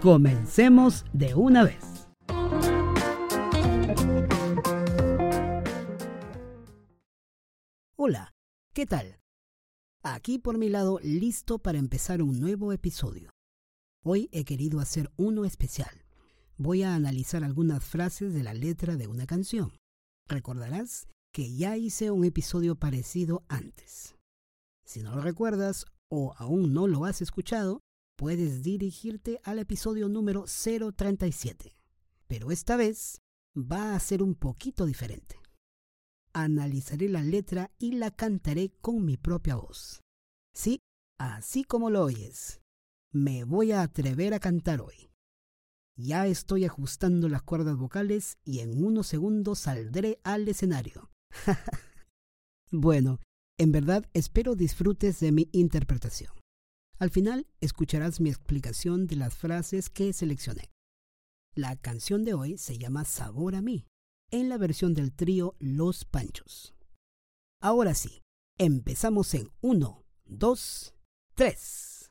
comencemos de una vez. Hola, ¿qué tal? Aquí por mi lado, listo para empezar un nuevo episodio. Hoy he querido hacer uno especial. Voy a analizar algunas frases de la letra de una canción. Recordarás que ya hice un episodio parecido antes. Si no lo recuerdas o aún no lo has escuchado, puedes dirigirte al episodio número 037. Pero esta vez va a ser un poquito diferente. Analizaré la letra y la cantaré con mi propia voz. Sí, así como lo oyes. Me voy a atrever a cantar hoy. Ya estoy ajustando las cuerdas vocales y en unos segundos saldré al escenario. bueno, en verdad espero disfrutes de mi interpretación. Al final escucharás mi explicación de las frases que seleccioné. La canción de hoy se llama Sabor a mí, en la versión del trío Los Panchos. Ahora sí, empezamos en 1, 2, 3.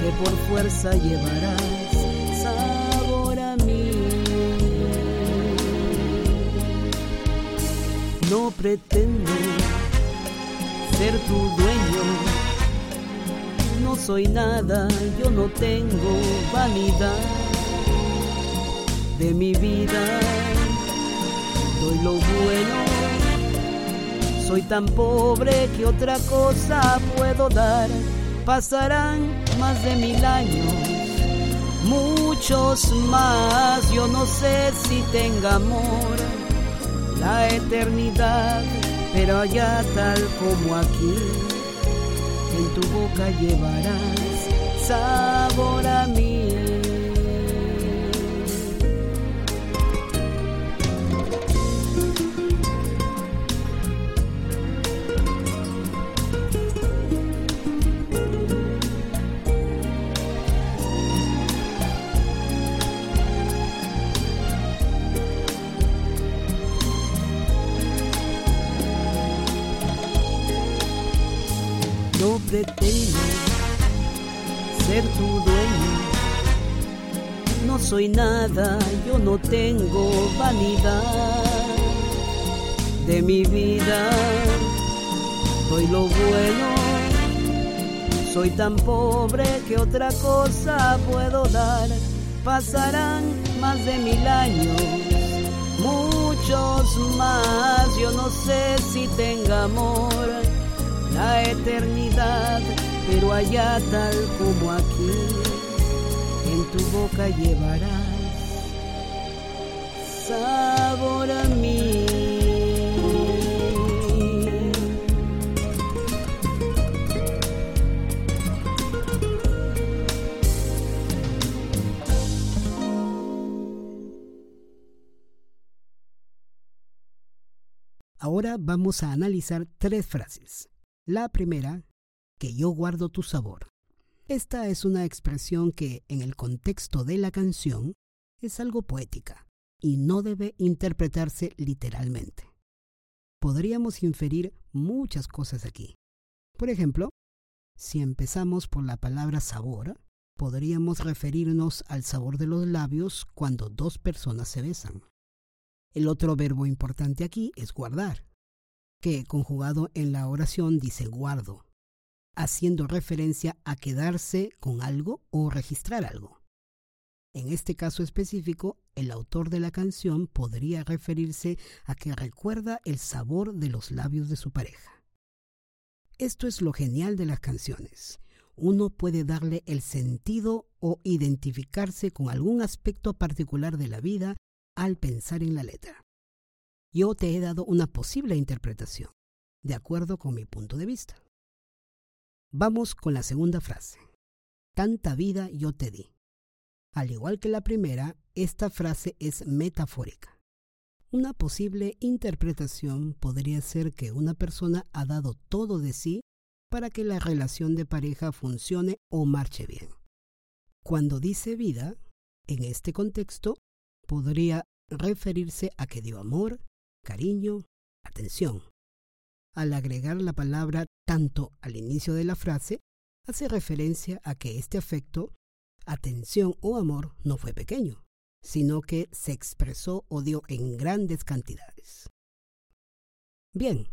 que por fuerza llevarás sabor a mí. No pretendo ser tu dueño, no soy nada, yo no tengo vanidad de mi vida, doy lo bueno soy tan pobre que otra cosa puedo dar. Pasarán más de mil años, muchos más. Yo no sé si tenga amor la eternidad, pero allá tal como aquí, en tu boca llevarás sabor a No pretendo ser tu dueño. No soy nada, yo no tengo vanidad de mi vida. Doy lo bueno, soy tan pobre que otra cosa puedo dar. Pasarán más de mil años, muchos más. Yo no sé si tenga amor la eternidad, pero allá tal como aquí, en tu boca llevarás sabor a mí. Ahora vamos a analizar tres frases. La primera, que yo guardo tu sabor. Esta es una expresión que, en el contexto de la canción, es algo poética y no debe interpretarse literalmente. Podríamos inferir muchas cosas aquí. Por ejemplo, si empezamos por la palabra sabor, podríamos referirnos al sabor de los labios cuando dos personas se besan. El otro verbo importante aquí es guardar, que conjugado en la oración dice guardo, haciendo referencia a quedarse con algo o registrar algo. En este caso específico, el autor de la canción podría referirse a que recuerda el sabor de los labios de su pareja. Esto es lo genial de las canciones. Uno puede darle el sentido o identificarse con algún aspecto particular de la vida al pensar en la letra. Yo te he dado una posible interpretación, de acuerdo con mi punto de vista. Vamos con la segunda frase. Tanta vida yo te di. Al igual que la primera, esta frase es metafórica. Una posible interpretación podría ser que una persona ha dado todo de sí para que la relación de pareja funcione o marche bien. Cuando dice vida, en este contexto, podría referirse a que dio amor, cariño, atención. Al agregar la palabra tanto al inicio de la frase, hace referencia a que este afecto, atención o amor no fue pequeño, sino que se expresó o dio en grandes cantidades. Bien,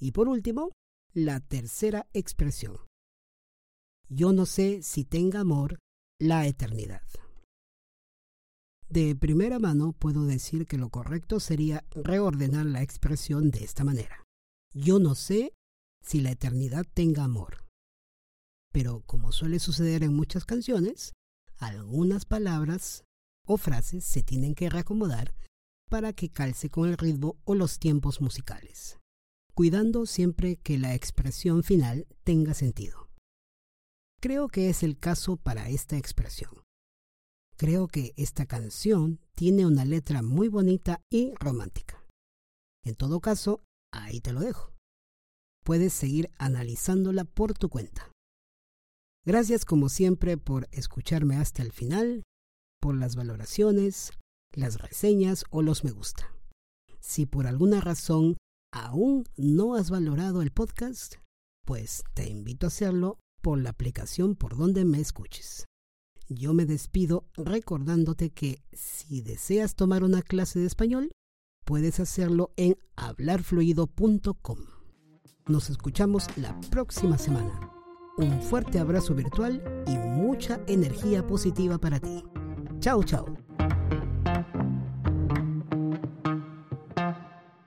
y por último, la tercera expresión. Yo no sé si tenga amor la eternidad. De primera mano puedo decir que lo correcto sería reordenar la expresión de esta manera. Yo no sé si la eternidad tenga amor. Pero como suele suceder en muchas canciones, algunas palabras o frases se tienen que reacomodar para que calce con el ritmo o los tiempos musicales, cuidando siempre que la expresión final tenga sentido. Creo que es el caso para esta expresión. Creo que esta canción tiene una letra muy bonita y romántica. En todo caso, ahí te lo dejo. Puedes seguir analizándola por tu cuenta. Gracias como siempre por escucharme hasta el final, por las valoraciones, las reseñas o los me gusta. Si por alguna razón aún no has valorado el podcast, pues te invito a hacerlo por la aplicación por donde me escuches yo me despido recordándote que si deseas tomar una clase de español, puedes hacerlo en hablarfluido.com. Nos escuchamos la próxima semana. Un fuerte abrazo virtual y mucha energía positiva para ti. Chao, chao.